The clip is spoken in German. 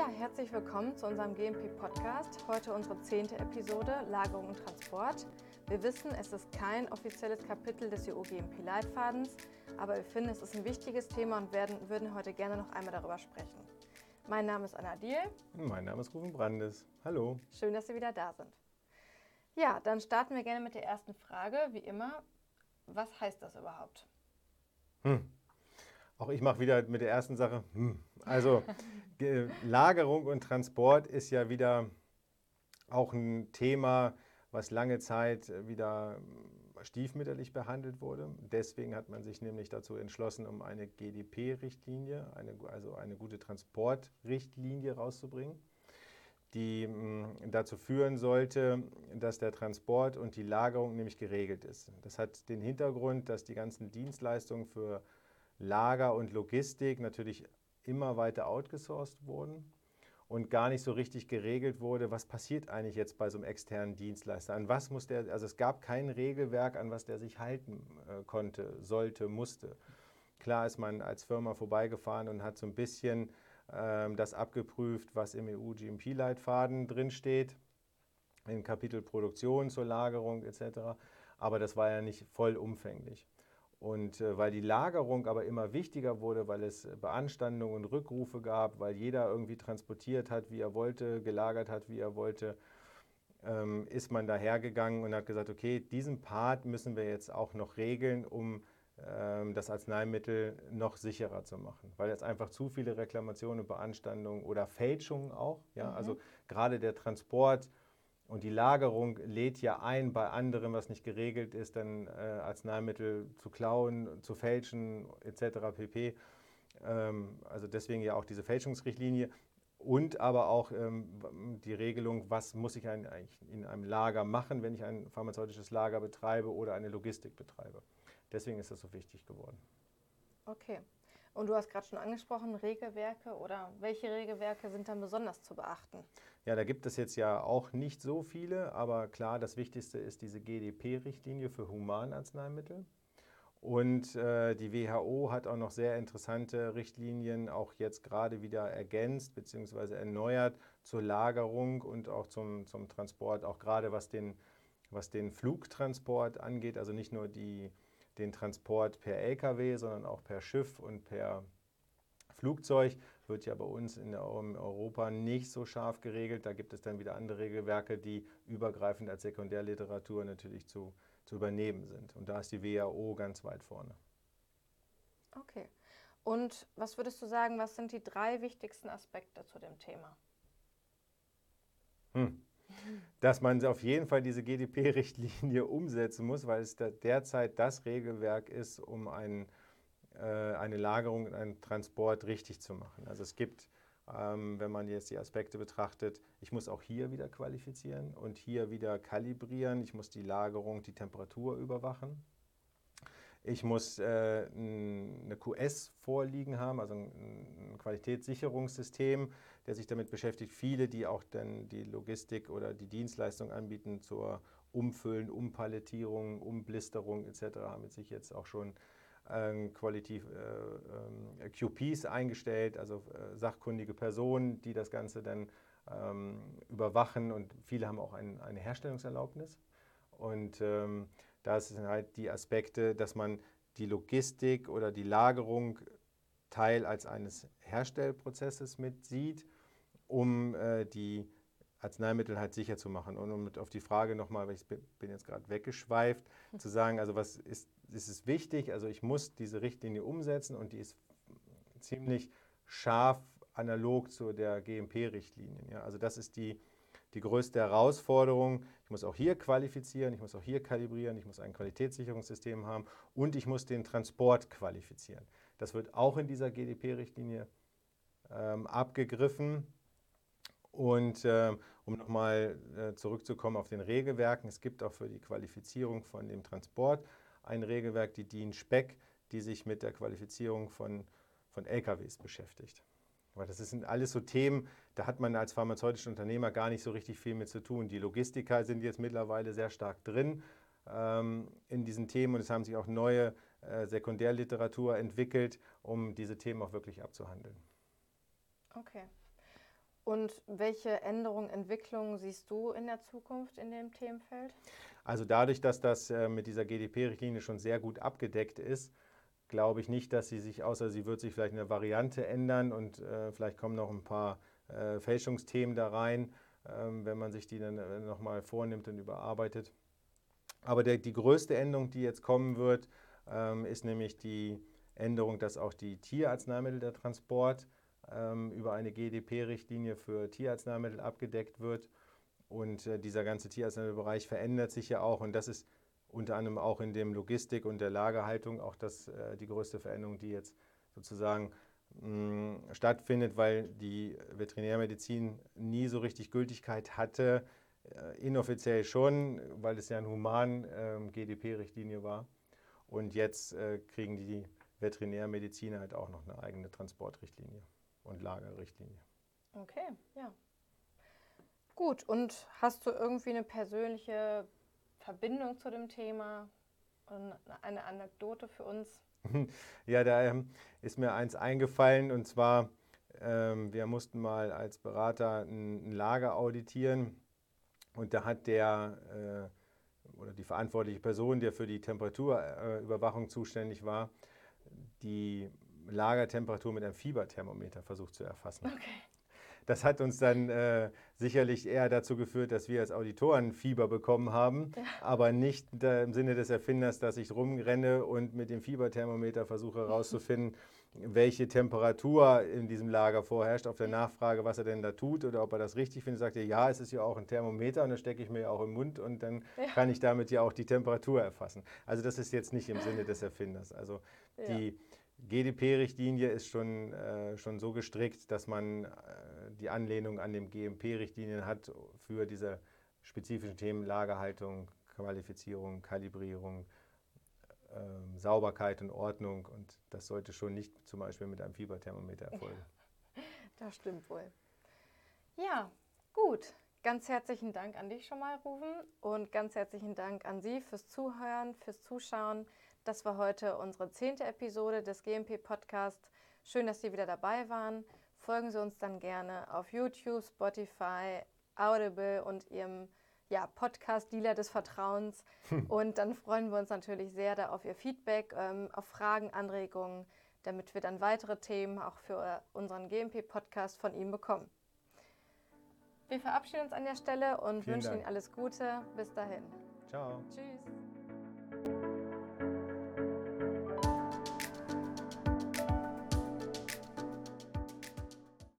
Ja, herzlich willkommen zu unserem GMP-Podcast. Heute unsere zehnte Episode Lagerung und Transport. Wir wissen, es ist kein offizielles Kapitel des EU-GMP-Leitfadens, aber wir finden, es ist ein wichtiges Thema und werden, würden heute gerne noch einmal darüber sprechen. Mein Name ist Anna Diel. Mein Name ist Rufen Brandes. Hallo. Schön, dass Sie wieder da sind. Ja, dann starten wir gerne mit der ersten Frage. Wie immer, was heißt das überhaupt? Hm. Auch ich mache wieder mit der ersten Sache. Hm. Also Lagerung und Transport ist ja wieder auch ein Thema, was lange Zeit wieder stiefmütterlich behandelt wurde. Deswegen hat man sich nämlich dazu entschlossen, um eine GDP-Richtlinie, also eine gute Transportrichtlinie rauszubringen, die hm, dazu führen sollte, dass der Transport und die Lagerung nämlich geregelt ist. Das hat den Hintergrund, dass die ganzen Dienstleistungen für Lager und Logistik natürlich immer weiter outgesourced wurden und gar nicht so richtig geregelt wurde, was passiert eigentlich jetzt bei so einem externen Dienstleister? An was muss der, also es gab kein Regelwerk, an was der sich halten äh, konnte, sollte, musste. Klar ist man als Firma vorbeigefahren und hat so ein bisschen ähm, das abgeprüft, was im EU-GMP-Leitfaden drinsteht, im Kapitel Produktion zur Lagerung etc. Aber das war ja nicht vollumfänglich. Und äh, weil die Lagerung aber immer wichtiger wurde, weil es Beanstandungen und Rückrufe gab, weil jeder irgendwie transportiert hat, wie er wollte, gelagert hat, wie er wollte, ähm, ist man dahergegangen und hat gesagt, okay, diesen Part müssen wir jetzt auch noch regeln, um ähm, das Arzneimittel noch sicherer zu machen, weil jetzt einfach zu viele Reklamationen, Beanstandungen oder Fälschungen auch, ja, mhm. also gerade der Transport und die Lagerung lädt ja ein, bei anderen, was nicht geregelt ist, dann äh, Arzneimittel zu klauen, zu fälschen etc. pp. Ähm, also deswegen ja auch diese Fälschungsrichtlinie und aber auch ähm, die Regelung, was muss ich eigentlich in einem Lager machen, wenn ich ein pharmazeutisches Lager betreibe oder eine Logistik betreibe. Deswegen ist das so wichtig geworden. Okay. Und du hast gerade schon angesprochen, Regelwerke oder welche Regelwerke sind dann besonders zu beachten? Ja, da gibt es jetzt ja auch nicht so viele, aber klar, das Wichtigste ist diese GDP-Richtlinie für Humanarzneimittel. Und äh, die WHO hat auch noch sehr interessante Richtlinien, auch jetzt gerade wieder ergänzt bzw. erneuert zur Lagerung und auch zum, zum Transport, auch gerade was den, was den Flugtransport angeht, also nicht nur die den Transport per Lkw, sondern auch per Schiff und per Flugzeug wird ja bei uns in Europa nicht so scharf geregelt. Da gibt es dann wieder andere Regelwerke, die übergreifend als Sekundärliteratur natürlich zu, zu übernehmen sind. Und da ist die WHO ganz weit vorne. Okay. Und was würdest du sagen, was sind die drei wichtigsten Aspekte zu dem Thema? Hm dass man auf jeden Fall diese GDP-Richtlinie umsetzen muss, weil es derzeit das Regelwerk ist, um ein, äh, eine Lagerung und einen Transport richtig zu machen. Also es gibt, ähm, wenn man jetzt die Aspekte betrachtet, ich muss auch hier wieder qualifizieren und hier wieder kalibrieren. Ich muss die Lagerung, die Temperatur überwachen. Ich muss äh, eine QS vorliegen haben, also ein, Qualitätssicherungssystem, der sich damit beschäftigt. Viele, die auch dann die Logistik oder die Dienstleistung anbieten zur Umfüllen, Umpalettierung, Umblisterung etc., haben sich jetzt auch schon äh, qualitativ äh, äh, QPs eingestellt, also äh, sachkundige Personen, die das Ganze dann ähm, überwachen und viele haben auch ein, eine Herstellungserlaubnis. Und ähm, da sind halt die Aspekte, dass man die Logistik oder die Lagerung Teil als eines Herstellprozesses mitsieht, um äh, die Arzneimittel halt sicher zu machen. Und um auf die Frage nochmal, weil ich bin jetzt gerade weggeschweift, zu sagen, also was ist, ist es wichtig? Also ich muss diese Richtlinie umsetzen und die ist ziemlich scharf analog zu der GMP-Richtlinie. Ja? Also das ist die, die größte Herausforderung. Ich muss auch hier qualifizieren, ich muss auch hier kalibrieren, ich muss ein Qualitätssicherungssystem haben und ich muss den Transport qualifizieren. Das wird auch in dieser GDP-Richtlinie ähm, abgegriffen. Und äh, um nochmal äh, zurückzukommen auf den Regelwerken, es gibt auch für die Qualifizierung von dem Transport ein Regelwerk, die DIN SPEC, die sich mit der Qualifizierung von, von LKWs beschäftigt. Aber das sind alles so Themen, da hat man als pharmazeutischer Unternehmer gar nicht so richtig viel mit zu tun. Die Logistiker sind jetzt mittlerweile sehr stark drin ähm, in diesen Themen und es haben sich auch neue Sekundärliteratur entwickelt, um diese Themen auch wirklich abzuhandeln. Okay. Und welche Änderungen, Entwicklungen siehst du in der Zukunft in dem Themenfeld? Also dadurch, dass das äh, mit dieser GDP-Richtlinie schon sehr gut abgedeckt ist, glaube ich nicht, dass sie sich, außer sie wird sich vielleicht in der Variante ändern und äh, vielleicht kommen noch ein paar äh, Fälschungsthemen da rein, ähm, wenn man sich die dann äh, nochmal vornimmt und überarbeitet. Aber der, die größte Änderung, die jetzt kommen wird, ähm, ist nämlich die Änderung, dass auch die Tierarzneimittel der Transport ähm, über eine GDP-Richtlinie für Tierarzneimittel abgedeckt wird. Und äh, dieser ganze Tierarzneimittelbereich verändert sich ja auch. Und das ist unter anderem auch in dem Logistik und der Lagerhaltung auch das, äh, die größte Veränderung, die jetzt sozusagen mh, stattfindet, weil die Veterinärmedizin nie so richtig Gültigkeit hatte. Äh, inoffiziell schon, weil es ja eine human ähm, GDP-Richtlinie war. Und jetzt äh, kriegen die Veterinärmediziner halt auch noch eine eigene Transportrichtlinie und Lagerrichtlinie. Okay, ja. Gut, und hast du irgendwie eine persönliche Verbindung zu dem Thema und eine Anekdote für uns? Ja, da ähm, ist mir eins eingefallen und zwar, ähm, wir mussten mal als Berater ein, ein, Lager auditieren und da hat der äh, oder die verantwortliche Person, der für die Temperaturüberwachung äh, zuständig war, die Lagertemperatur mit einem Fieberthermometer versucht zu erfassen. Okay. Das hat uns dann äh, sicherlich eher dazu geführt, dass wir als Auditoren Fieber bekommen haben, ja. aber nicht im Sinne des Erfinders, dass ich rumrenne und mit dem Fieberthermometer versuche herauszufinden, welche Temperatur in diesem Lager vorherrscht. Auf der Nachfrage, was er denn da tut oder ob er das richtig findet, sagt er, ja, es ist ja auch ein Thermometer und das stecke ich mir ja auch im Mund und dann ja. kann ich damit ja auch die Temperatur erfassen. Also das ist jetzt nicht im Sinne des Erfinders. Also die GDP-Richtlinie ist schon, äh, schon so gestrickt, dass man äh, die Anlehnung an den GMP-Richtlinien hat für diese spezifischen Themen Lagerhaltung, Qualifizierung, Kalibrierung, äh, Sauberkeit und Ordnung. Und das sollte schon nicht zum Beispiel mit einem Fieberthermometer erfolgen. Das stimmt wohl. Ja, gut. Ganz herzlichen Dank an dich schon mal, Rufen, und ganz herzlichen Dank an Sie fürs Zuhören, fürs Zuschauen. Das war heute unsere zehnte Episode des GMP Podcast. Schön, dass Sie wieder dabei waren. Folgen Sie uns dann gerne auf YouTube, Spotify, Audible und Ihrem ja, Podcast-Dealer des Vertrauens. Hm. Und dann freuen wir uns natürlich sehr da auf Ihr Feedback, ähm, auf Fragen, Anregungen, damit wir dann weitere Themen auch für unseren GMP-Podcast von Ihnen bekommen. Wir verabschieden uns an der Stelle und Vielen wünschen Dank. Ihnen alles Gute. Bis dahin. Ciao. Tschüss.